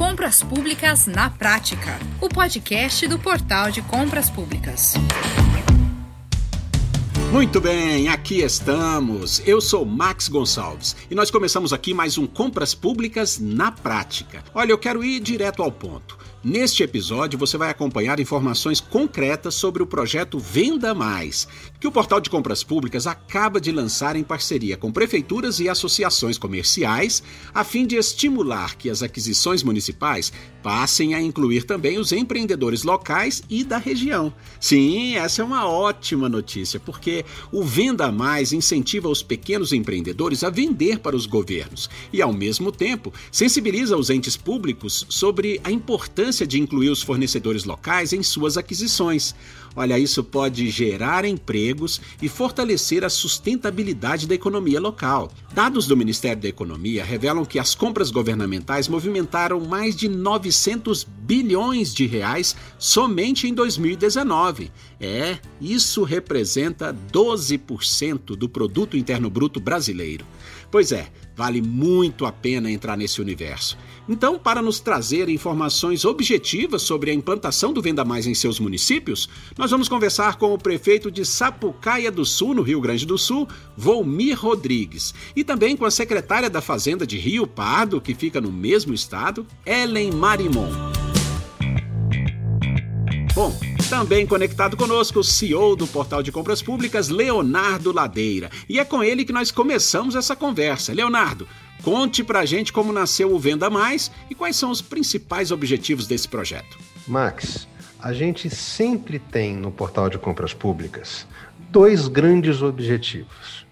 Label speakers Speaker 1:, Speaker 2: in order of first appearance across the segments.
Speaker 1: Compras Públicas na Prática, o podcast do Portal de Compras Públicas.
Speaker 2: Muito bem, aqui estamos. Eu sou Max Gonçalves e nós começamos aqui mais um Compras Públicas na Prática. Olha, eu quero ir direto ao ponto. Neste episódio, você vai acompanhar informações concretas sobre o projeto Venda Mais, que o Portal de Compras Públicas acaba de lançar em parceria com prefeituras e associações comerciais, a fim de estimular que as aquisições municipais passem a incluir também os empreendedores locais e da região. Sim, essa é uma ótima notícia, porque o Venda Mais incentiva os pequenos empreendedores a vender para os governos e, ao mesmo tempo, sensibiliza os entes públicos sobre a importância importância de incluir os fornecedores locais em suas aquisições. Olha, isso pode gerar empregos e fortalecer a sustentabilidade da economia local. Dados do Ministério da Economia revelam que as compras governamentais movimentaram mais de 900 bilhões de reais somente em 2019. É, isso representa 12% do produto interno bruto brasileiro. Pois é, vale muito a pena entrar nesse universo. Então, para nos trazer informações objetivas sobre a implantação do Venda Mais em seus municípios, nós vamos conversar com o prefeito de Sapucaia do Sul, no Rio Grande do Sul, Volmir Rodrigues, e também com a secretária da Fazenda de Rio Pardo, que fica no mesmo estado, Ellen Marimon. Bom, também conectado conosco o CEO do Portal de Compras Públicas, Leonardo Ladeira. E é com ele que nós começamos essa conversa. Leonardo, Conte pra gente como nasceu o Venda Mais e quais são os principais objetivos desse projeto.
Speaker 3: Max, a gente sempre tem no portal de compras públicas dois grandes objetivos.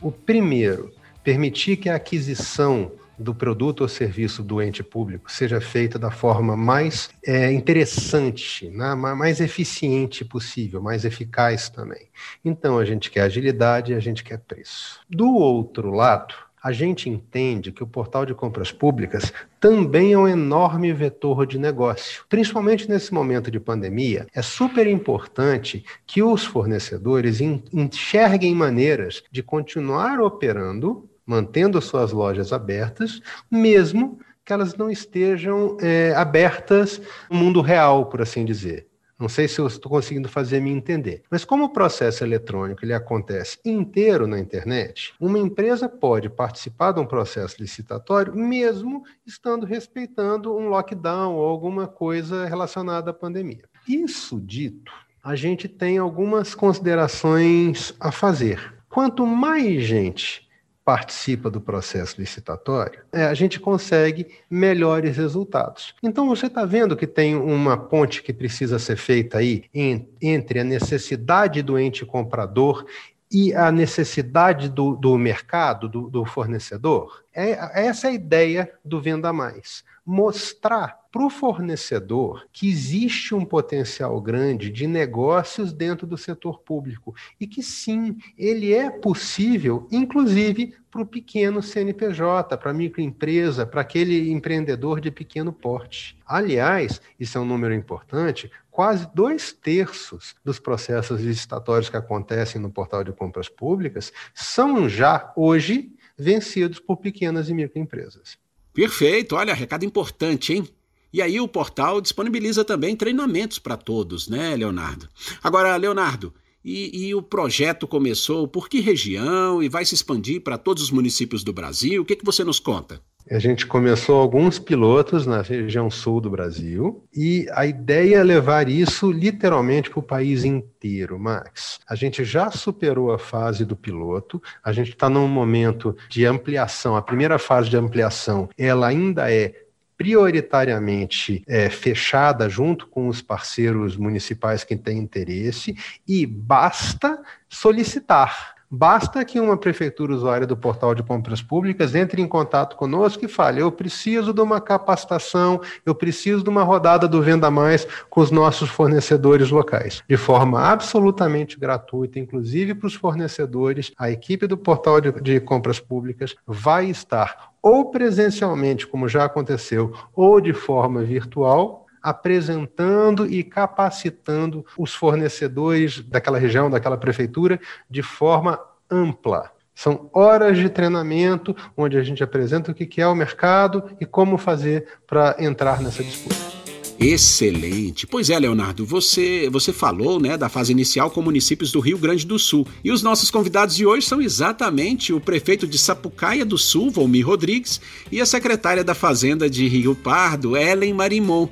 Speaker 3: O primeiro, permitir que a aquisição do produto ou serviço do ente público seja feita da forma mais é, interessante, né? mais eficiente possível, mais eficaz também. Então, a gente quer agilidade e a gente quer preço. Do outro lado, a gente entende que o portal de compras públicas também é um enorme vetor de negócio. Principalmente nesse momento de pandemia, é super importante que os fornecedores enxerguem maneiras de continuar operando, mantendo suas lojas abertas, mesmo que elas não estejam é, abertas no mundo real, por assim dizer. Não sei se eu estou conseguindo fazer me entender. Mas como o processo eletrônico ele acontece inteiro na internet, uma empresa pode participar de um processo licitatório mesmo estando respeitando um lockdown ou alguma coisa relacionada à pandemia. Isso dito, a gente tem algumas considerações a fazer. Quanto mais gente participa do processo licitatório, é, a gente consegue melhores resultados. Então, você está vendo que tem uma ponte que precisa ser feita aí em, entre a necessidade do ente comprador e a necessidade do, do mercado, do, do fornecedor? É, essa é a ideia do Venda Mais. Mostrar para o fornecedor que existe um potencial grande de negócios dentro do setor público e que sim, ele é possível, inclusive para o pequeno CNPJ, para a microempresa, para aquele empreendedor de pequeno porte. Aliás, isso é um número importante, quase dois terços dos processos licitatórios que acontecem no portal de compras públicas são já hoje vencidos por pequenas e microempresas.
Speaker 2: Perfeito, olha, recado importante, hein? E aí o portal disponibiliza também treinamentos para todos, né, Leonardo? Agora, Leonardo, e, e, o projeto começou por que região e vai se expandir para todos os municípios do Brasil? O que, que você nos conta?
Speaker 3: A gente começou alguns pilotos na região sul do Brasil e a ideia é levar isso literalmente para o país inteiro, Max. A gente já superou a fase do piloto, a gente está num momento de ampliação. A primeira fase de ampliação ela ainda é prioritariamente é, fechada junto com os parceiros municipais que têm interesse e basta solicitar. Basta que uma prefeitura usuária do portal de compras públicas entre em contato conosco e fale: eu preciso de uma capacitação, eu preciso de uma rodada do Venda Mais com os nossos fornecedores locais. De forma absolutamente gratuita, inclusive para os fornecedores, a equipe do portal de, de compras públicas vai estar ou presencialmente, como já aconteceu, ou de forma virtual, apresentando e capacitando os fornecedores daquela região, daquela prefeitura, de forma ampla. São horas de treinamento onde a gente apresenta o que é o mercado e como fazer para entrar nessa disputa.
Speaker 2: Excelente. Pois é, Leonardo, você, você falou né, da fase inicial com municípios do Rio Grande do Sul. E os nossos convidados de hoje são exatamente o prefeito de Sapucaia do Sul, Volmir Rodrigues, e a secretária da Fazenda de Rio Pardo, Ellen Marimon.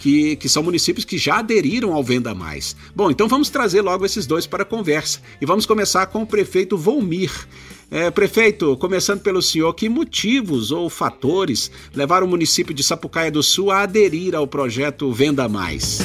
Speaker 2: Que, que, são municípios que já aderiram ao Venda Mais. Bom, então vamos trazer logo esses dois para a conversa. E vamos começar com o prefeito Volmir. É, prefeito, começando pelo senhor, que motivos ou fatores levaram o município de Sapucaia do Sul a aderir ao projeto Venda Mais?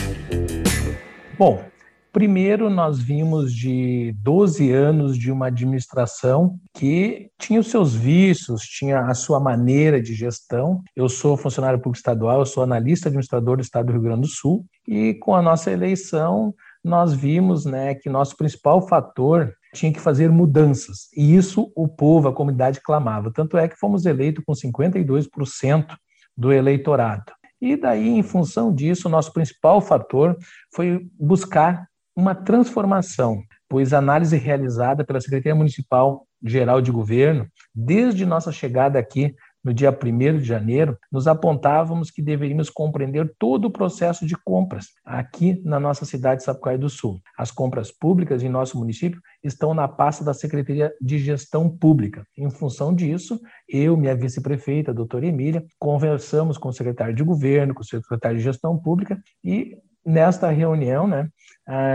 Speaker 4: Bom, primeiro nós vimos de 12 anos de uma administração que tinha os seus vícios, tinha a sua maneira de gestão. Eu sou funcionário público estadual, eu sou analista administrador do estado do Rio Grande do Sul e com a nossa eleição nós vimos né, que nosso principal fator tinha que fazer mudanças. E isso o povo, a comunidade clamava. Tanto é que fomos eleitos com 52% do eleitorado. E daí, em função disso, nosso principal fator foi buscar uma transformação, pois a análise realizada pela Secretaria Municipal Geral de Governo, desde nossa chegada aqui no dia 1 de janeiro, nos apontávamos que deveríamos compreender todo o processo de compras aqui na nossa cidade de Sapucaí do Sul. As compras públicas em nosso município estão na pasta da Secretaria de Gestão Pública. Em função disso, eu, minha vice-prefeita, a doutora Emília, conversamos com o secretário de governo, com o secretário de Gestão Pública e nesta reunião né,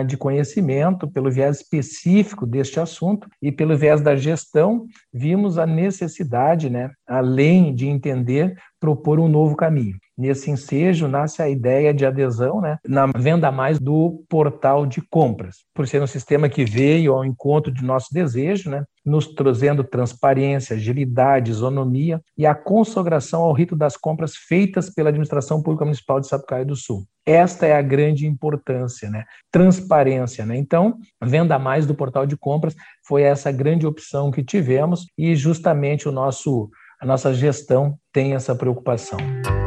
Speaker 4: de conhecimento, pelo viés específico deste assunto e pelo viés da gestão, vimos a necessidade, né, além de entender, propor um novo caminho. Nesse ensejo nasce a ideia de adesão né, na venda mais do portal de compras, por ser um sistema que veio ao encontro de nosso desejo, né, nos trazendo transparência, agilidade, isonomia e a consagração ao rito das compras feitas pela Administração Pública Municipal de Sapucaí do Sul. Esta é a grande importância, né? Transparência, né? Então, venda mais do portal de compras foi essa grande opção que tivemos e justamente o nosso a nossa gestão tem essa preocupação.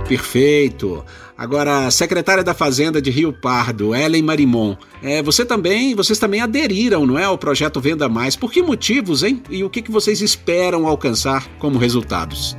Speaker 2: Perfeito. Agora, secretária da Fazenda de Rio Pardo, Ellen Marimon, é, você também, vocês também aderiram, não é, ao projeto Venda Mais. Por que motivos, hein? E o que, que vocês esperam alcançar como resultados?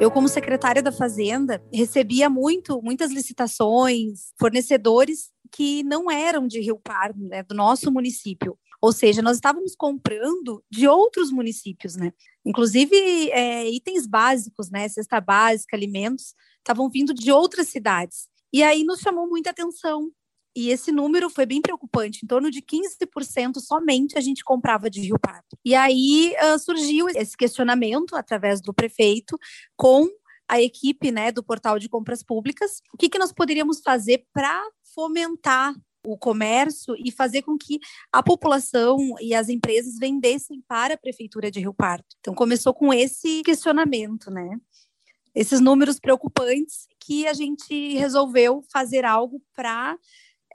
Speaker 5: Eu, como secretária da Fazenda, recebia muito, muitas licitações, fornecedores que não eram de Rio Pardo, né, do nosso município. Ou seja, nós estávamos comprando de outros municípios, né? Inclusive é, itens básicos, né? Cesta básica, alimentos, estavam vindo de outras cidades. E aí nos chamou muita atenção. E esse número foi bem preocupante, em torno de 15% somente a gente comprava de Rio Pardo. E aí uh, surgiu esse questionamento através do prefeito com a equipe né, do portal de compras públicas, o que, que nós poderíamos fazer para fomentar o comércio e fazer com que a população e as empresas vendessem para a prefeitura de Rio Pardo. Então começou com esse questionamento, né? Esses números preocupantes que a gente resolveu fazer algo para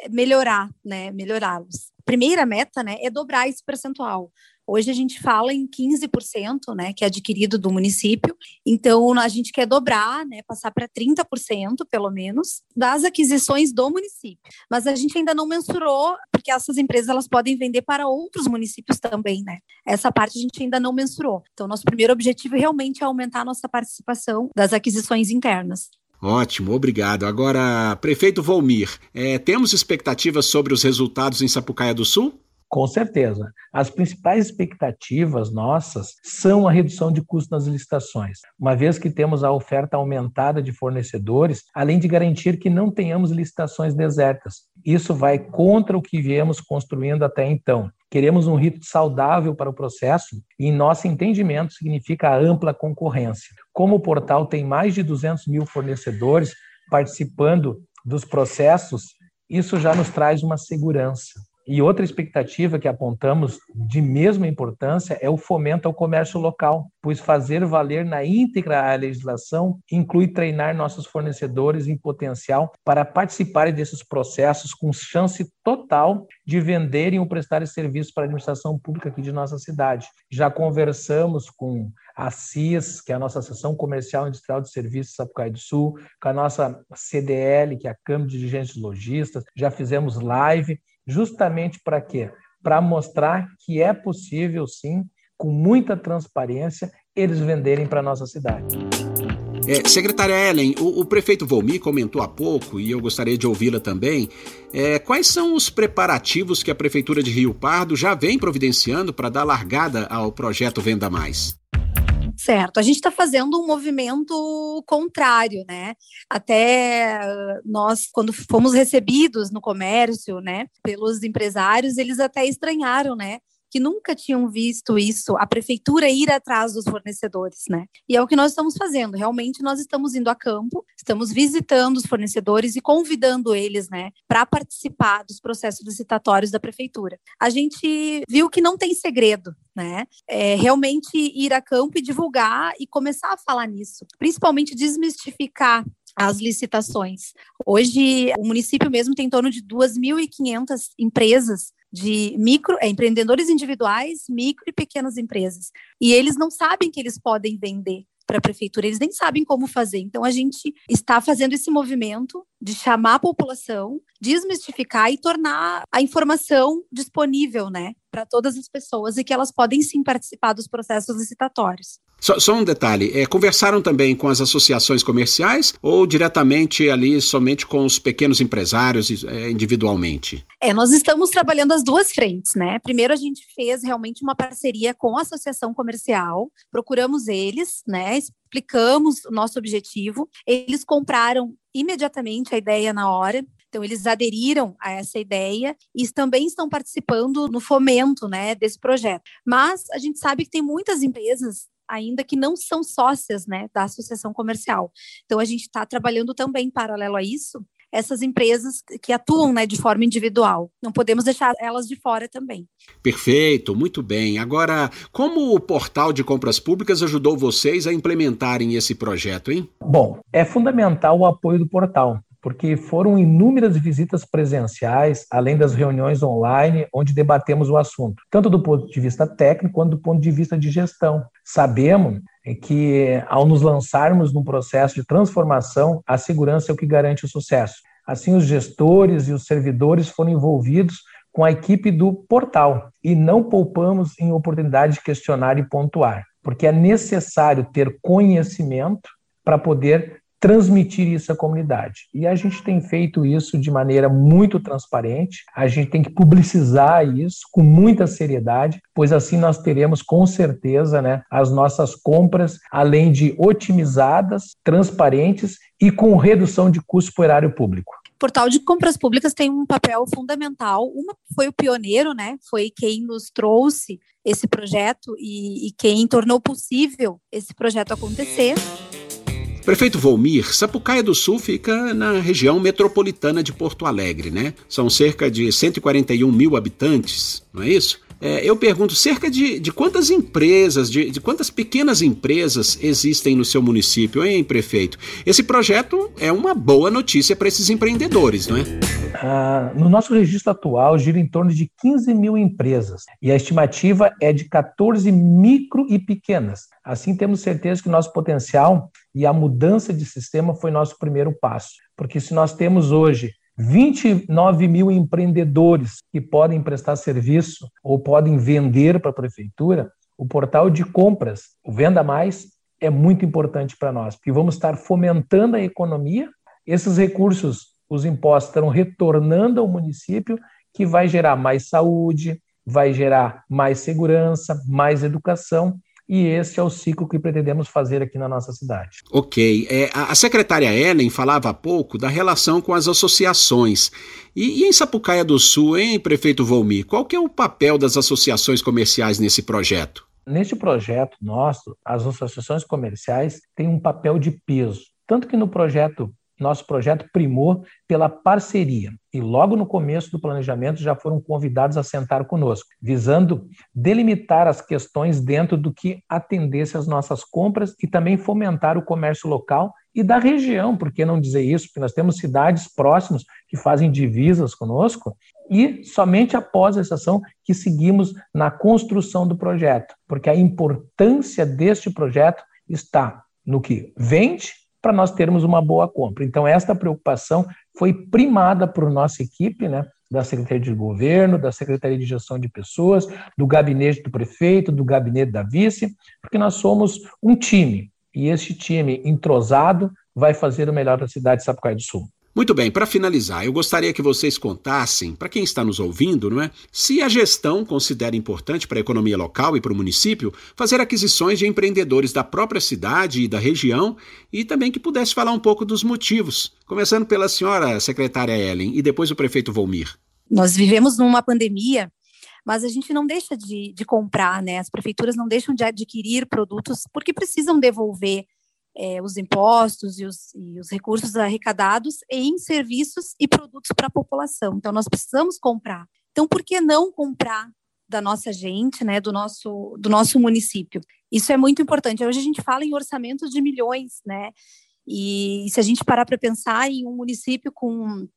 Speaker 5: eh, melhorar, né? Melhorá-los. Primeira meta, né, é dobrar esse percentual. Hoje a gente fala em 15%, né, que é adquirido do município. Então a gente quer dobrar, né, passar para 30% pelo menos das aquisições do município. Mas a gente ainda não mensurou, porque essas empresas elas podem vender para outros municípios também, né? Essa parte a gente ainda não mensurou. Então nosso primeiro objetivo realmente é aumentar a nossa participação das aquisições internas.
Speaker 2: Ótimo, obrigado. Agora, prefeito Volmir, é, temos expectativas sobre os resultados em Sapucaia do Sul?
Speaker 4: Com certeza. As principais expectativas nossas são a redução de custos nas licitações, uma vez que temos a oferta aumentada de fornecedores, além de garantir que não tenhamos licitações desertas. Isso vai contra o que viemos construindo até então. Queremos um rito saudável para o processo e, em nosso entendimento, significa ampla concorrência. Como o portal tem mais de 200 mil fornecedores participando dos processos, isso já nos traz uma segurança. E outra expectativa que apontamos de mesma importância é o fomento ao comércio local, pois fazer valer na íntegra a legislação inclui treinar nossos fornecedores em potencial para participarem desses processos com chance total de venderem ou prestarem serviços para a administração pública aqui de nossa cidade. Já conversamos com a CIS, que é a nossa Associação Comercial Industrial de Serviços Sapucaí do Sul, com a nossa CDL, que é a Câmara de Dirigentes Logistas, já fizemos live justamente para quê? Para mostrar que é possível, sim, com muita transparência, eles venderem para a nossa cidade.
Speaker 2: É, secretária Ellen, o, o, prefeito Volmi comentou há pouco, e eu gostaria de ouvi-la também, é, quais são os preparativos que a Prefeitura de Rio Pardo já vem providenciando para dar largada ao projeto Venda Mais?
Speaker 5: Certo, a gente está fazendo um movimento contrário, né? Até nós, quando fomos recebidos no comércio, né, pelos empresários, eles até estranharam, né? que nunca tinham visto isso, a prefeitura ir atrás dos fornecedores, né? E é o que nós estamos fazendo. Realmente nós estamos indo a campo, estamos visitando os fornecedores e convidando eles, né, para participar dos processos licitatórios da prefeitura. A gente viu que não tem segredo, né? É realmente ir a campo e divulgar e começar a falar nisso, principalmente desmistificar as licitações. Hoje, o município mesmo tem em torno de 2.500 empresas de micro, é, empreendedores individuais, micro e pequenas empresas. E eles não sabem que eles podem vender para a prefeitura, eles nem sabem como fazer. Então a gente está fazendo esse movimento de chamar a população, desmistificar e tornar a informação disponível, né, para todas as pessoas e que elas podem sim participar dos processos licitatórios.
Speaker 2: Só, só um detalhe, é, conversaram também com as associações comerciais ou diretamente ali somente com os pequenos empresários é, individualmente?
Speaker 5: É, nós estamos trabalhando as duas frentes, né? Primeiro a gente fez realmente uma parceria com a associação comercial, procuramos eles, né? Explicamos o nosso objetivo, eles compraram imediatamente a ideia na hora, então, eles aderiram a essa ideia e também estão participando no fomento né, desse projeto. Mas a gente sabe que tem muitas empresas ainda que não são sócias né, da associação comercial. Então, a gente está trabalhando também, paralelo a isso, essas empresas que atuam né, de forma individual. Não podemos deixar elas de fora também.
Speaker 2: Perfeito, muito bem. Agora, como o portal de compras públicas ajudou vocês a implementarem esse projeto, hein?
Speaker 4: Bom, é fundamental o apoio do portal porque foram inúmeras visitas presenciais, além das reuniões online, onde debatemos o assunto, tanto do ponto de vista técnico quanto do ponto de vista de gestão. Sabemos que, ao nos lançarmos num processo de transformação, a segurança é o que garante o sucesso. Assim, os gestores e os servidores foram envolvidos com a equipe do portal e não poupamos em oportunidade de questionar e pontuar, porque é necessário ter conhecimento para poder transmitir isso à comunidade. E a gente tem feito isso de maneira muito transparente, a gente tem que publicizar isso com muita seriedade, pois assim nós teremos com certeza né, as nossas compras, além de otimizadas, transparentes e com redução de custo por erário público.
Speaker 5: O portal de compras públicas tem um papel fundamental. Uma foi o pioneiro, né? Foi quem nos trouxe esse projeto e, e quem tornou possível esse projeto acontecer.
Speaker 2: Prefeito Volmir, Sapucaia do Sul fica na região metropolitana de Porto Alegre, né? São cerca de 141 mil habitantes, não é isso? É, eu pergunto, cerca de, de quantas empresas, de, de, quantas pequenas empresas existem no seu município, hein, prefeito? Esse projeto é uma boa notícia para esses empreendedores, não é?
Speaker 4: Ah, no nosso registro atual, gira em torno de 15 mil empresas e a estimativa é de 14 micro e pequenas. Assim, temos certeza que nosso potencial e a mudança de sistema foi nosso primeiro passo. Porque se nós temos hoje 29 mil empreendedores que podem prestar serviço ou podem vender para a prefeitura, o portal de compras, o Venda Mais, é muito importante para nós, porque vamos estar fomentando a economia, esses recursos, os impostos estarão retornando ao município, que vai gerar mais saúde, vai gerar mais segurança, mais educação e esse é o ciclo que pretendemos fazer aqui na nossa cidade.
Speaker 2: Ok. É, a secretária Ellen falava há pouco da relação com as associações. E, e em Sapucaia do Sul, hein, prefeito Volmi, qual que é o papel das associações comerciais nesse projeto?
Speaker 4: Neste projeto nosso, as associações comerciais têm um papel de peso. Tanto que no projeto nosso projeto primou pela parceria e logo no começo do planejamento já foram convidados a sentar conosco, visando delimitar as questões dentro do que atendesse às nossas compras e também fomentar o comércio local e da região, por que não dizer isso? Porque nós temos cidades próximas que fazem divisas conosco e somente após essa ação que seguimos na construção do projeto, porque a importância deste projeto está no que vende para nós termos uma boa compra. Então, esta preocupação foi primada por nossa equipe, né, da Secretaria de Governo, da Secretaria de Gestão de Pessoas, do gabinete do prefeito, do gabinete da vice, porque nós somos um time, e este time entrosado vai fazer o melhor para a cidade de Sapucaí do Sul.
Speaker 2: Muito bem, para finalizar, eu gostaria que vocês contassem, para quem está nos ouvindo, não é, se a gestão considera importante para a economia local e para o município fazer aquisições de empreendedores da própria cidade e da região e também que pudesse falar um pouco dos motivos, começando pela senhora secretária Ellen e depois o prefeito Volmir.
Speaker 5: Nós vivemos numa pandemia mas a gente não deixa de, de, comprar, né? As prefeituras não deixam de adquirir produtos porque precisam devolver é, os impostos e os, e os, recursos arrecadados em serviços e produtos para a população. Então, nós precisamos comprar. Então, por que não comprar da nossa gente, né, do nosso, do nosso município? Isso é muito importante. Hoje a gente fala em orçamentos de milhões, né? E se a gente parar para pensar em um município com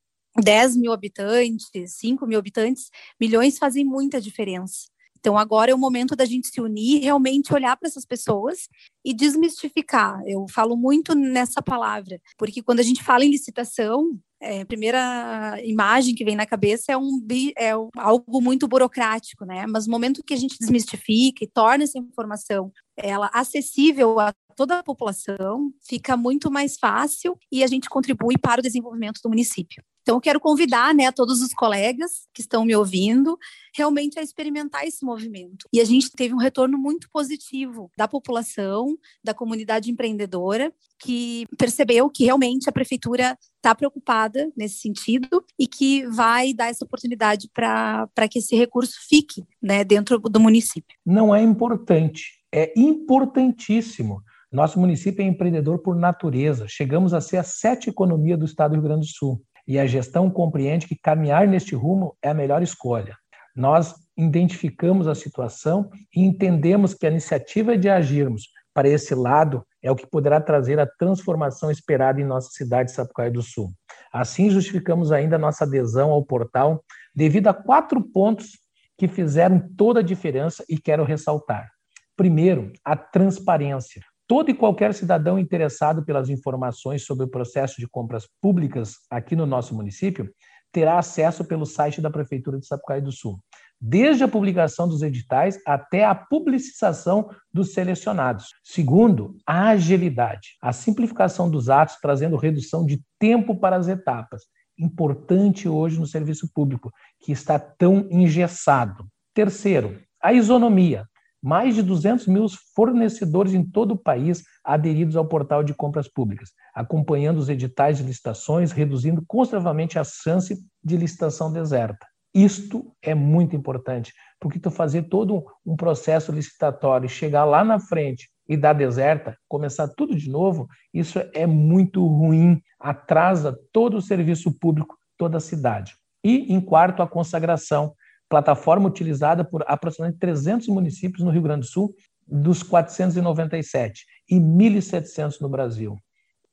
Speaker 5: 10 mil habitantes, 5 mil habitantes, milhões fazem muita diferença. Então, agora é o momento da gente se unir, realmente olhar para essas pessoas e desmistificar. Eu falo muito nessa palavra, porque quando a gente fala em licitação, é, a primeira imagem que vem na cabeça é, um, é algo muito burocrático, né? Mas no momento que a gente desmistifica e torna essa informação ela acessível a toda a população, fica muito mais fácil e a gente contribui para o desenvolvimento do município. Então, eu quero convidar né, todos os colegas que estão me ouvindo realmente a experimentar esse movimento. E a gente teve um retorno muito positivo da população, da comunidade empreendedora, que percebeu que realmente a prefeitura está preocupada nesse sentido e que vai dar essa oportunidade para que esse recurso fique né, dentro do município.
Speaker 4: Não é importante, é importantíssimo. Nosso município é empreendedor por natureza. Chegamos a ser a sete economia do estado do Rio Grande do Sul e a gestão compreende que caminhar neste rumo é a melhor escolha. Nós identificamos a situação e entendemos que a iniciativa de agirmos para esse lado é o que poderá trazer a transformação esperada em nossa cidade de Sapucaí do Sul. Assim, justificamos ainda nossa adesão ao portal devido a quatro pontos que fizeram toda a diferença e quero ressaltar. Primeiro, a transparência. Todo e qualquer cidadão interessado pelas informações sobre o processo de compras públicas aqui no nosso município terá acesso pelo site da Prefeitura de Sapucaí do Sul, desde a publicação dos editais até a publicização dos selecionados. Segundo, a agilidade, a simplificação dos atos trazendo redução de tempo para as etapas, importante hoje no serviço público, que está tão engessado. Terceiro, a isonomia, mais de 200 mil fornecedores em todo o país aderidos ao portal de compras públicas, acompanhando os editais de licitações, reduzindo consideravelmente a chance de licitação deserta. Isto é muito importante, porque tu fazer todo um processo licitatório, chegar lá na frente e dar deserta, começar tudo de novo, isso é muito ruim, atrasa todo o serviço público, toda a cidade. E, em quarto, a consagração plataforma utilizada por aproximadamente 300 municípios no Rio Grande do Sul, dos 497 e 1.700 no Brasil.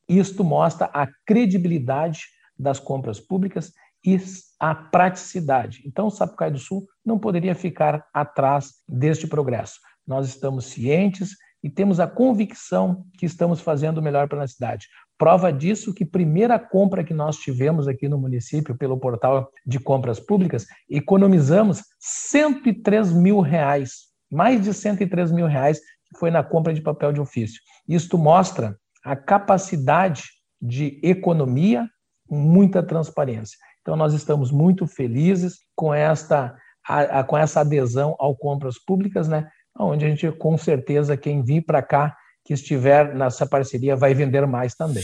Speaker 4: Isto mostra a credibilidade das compras públicas e a praticidade. Então, o Sapucaí do Sul não poderia ficar atrás deste progresso. Nós estamos cientes e temos a convicção que estamos fazendo o melhor para a cidade. Prova disso que primeira compra que nós tivemos aqui no município pelo portal de compras públicas, economizamos 103 mil reais, mais de 103 mil reais que foi na compra de papel de ofício. Isto mostra a capacidade de economia com muita transparência. Então nós estamos muito felizes com esta a, a, com essa adesão ao compras públicas, né? Onde a gente com certeza quem vir para cá que estiver nessa parceria vai vender mais também.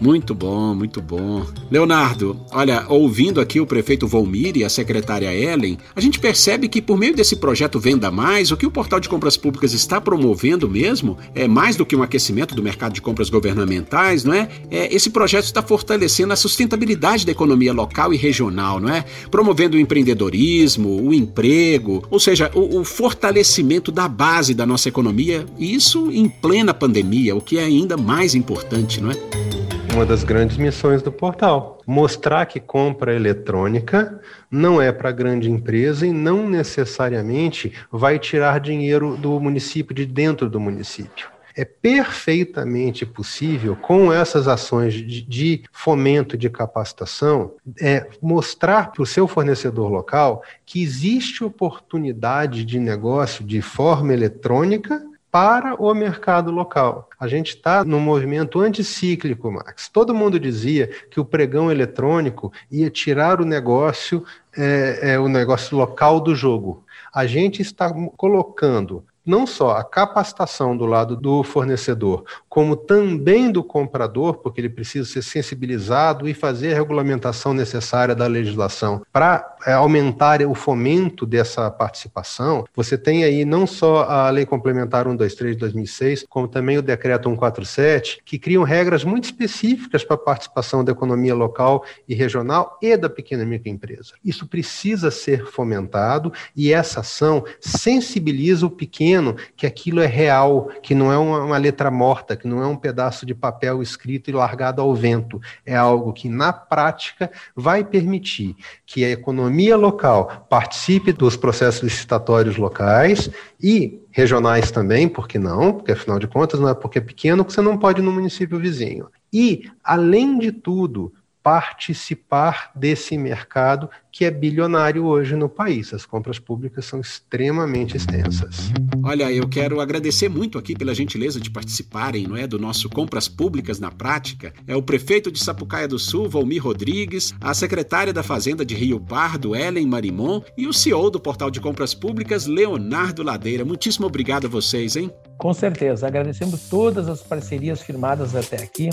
Speaker 2: Muito bom, muito bom. Leonardo, olha, ouvindo aqui o prefeito Volmir e a secretária Ellen, a gente percebe que por meio desse projeto Venda Mais, o que o portal de compras públicas está promovendo mesmo é mais do que um aquecimento do mercado de compras governamentais, não é? é esse projeto está fortalecendo a sustentabilidade da economia local e regional, não é? Promovendo o empreendedorismo, o emprego, ou seja, o, o fortalecimento da base da nossa economia, e isso em plena pandemia, o que é ainda mais importante, não é?
Speaker 3: Uma das grandes missões do portal. Mostrar que compra eletrônica não é para grande empresa e não necessariamente vai tirar dinheiro do município, de dentro do município. é perfeitamente possível, com essas ações de, de fomento de capacitação, é, mostrar para o seu fornecedor local que existe oportunidade de negócio de forma eletrônica para o mercado local. A gente está num movimento anticíclico, Max. Todo mundo dizia que o pregão eletrônico ia tirar o negócio, é, é, o negócio local do jogo. A gente está colocando não só a capacitação do lado do fornecedor, como também do comprador, porque ele precisa ser sensibilizado e fazer a regulamentação necessária da legislação para é, aumentar o fomento dessa participação. Você tem aí não só a Lei Complementar 123 de 2006, como também o Decreto 147, que criam regras muito específicas para a participação da economia local e regional e da pequena e microempresa. Isso precisa ser fomentado e essa ação sensibiliza o pequeno que aquilo é real, que não é uma, uma letra morta, que não é um pedaço de papel escrito e largado ao vento. É algo que, na prática, vai permitir que a economia local participe dos processos licitatórios locais e regionais também, por que não? Porque afinal de contas não é porque é pequeno que você não pode ir no município vizinho. E, além de tudo, participar desse mercado que é bilionário hoje no país. As compras públicas são extremamente extensas.
Speaker 2: Olha, eu quero agradecer muito aqui pela gentileza de participarem, não é, do nosso Compras Públicas na Prática. É o prefeito de Sapucaia do Sul, Valmir Rodrigues, a secretária da Fazenda de Rio Pardo, Ellen Marimon, e o CEO do Portal de Compras Públicas, Leonardo Ladeira. Muitíssimo obrigado a vocês, hein?
Speaker 4: Com certeza. Agradecemos todas as parcerias firmadas até aqui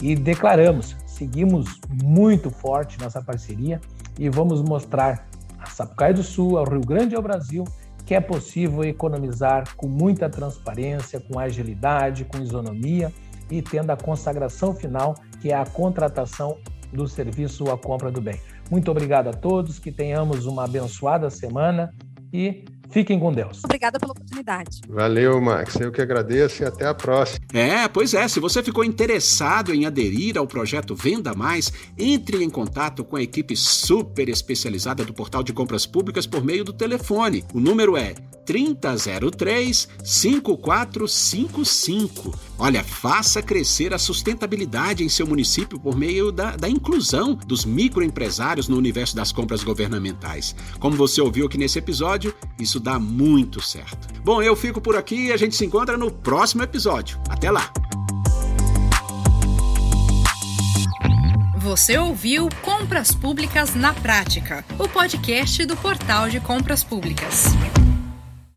Speaker 4: e declaramos, seguimos muito forte nessa parceria e vamos mostrar a Sapucaia do Sul, ao Rio Grande e ao Brasil que é possível economizar com muita transparência, com agilidade, com isonomia e tendo a consagração final, que é a contratação do serviço ou a compra do bem. Muito obrigado a todos, que tenhamos uma abençoada semana e Fiquem com Deus.
Speaker 5: Obrigada pela oportunidade.
Speaker 3: Valeu, Max. Eu que agradeço e até a próxima.
Speaker 2: É, pois é. Se você ficou interessado em aderir ao projeto Venda Mais, entre em contato com a equipe super especializada do Portal de Compras Públicas por meio do telefone. O número é 3003 5455. Olha, faça crescer a sustentabilidade em seu município por meio da, da inclusão dos microempresários no universo das compras governamentais. Como você ouviu aqui nesse episódio, isso dá muito certo. Bom, eu fico por aqui e a gente se encontra no próximo episódio. Até lá!
Speaker 1: Você ouviu Compras Públicas na Prática, o podcast do Portal de Compras Públicas.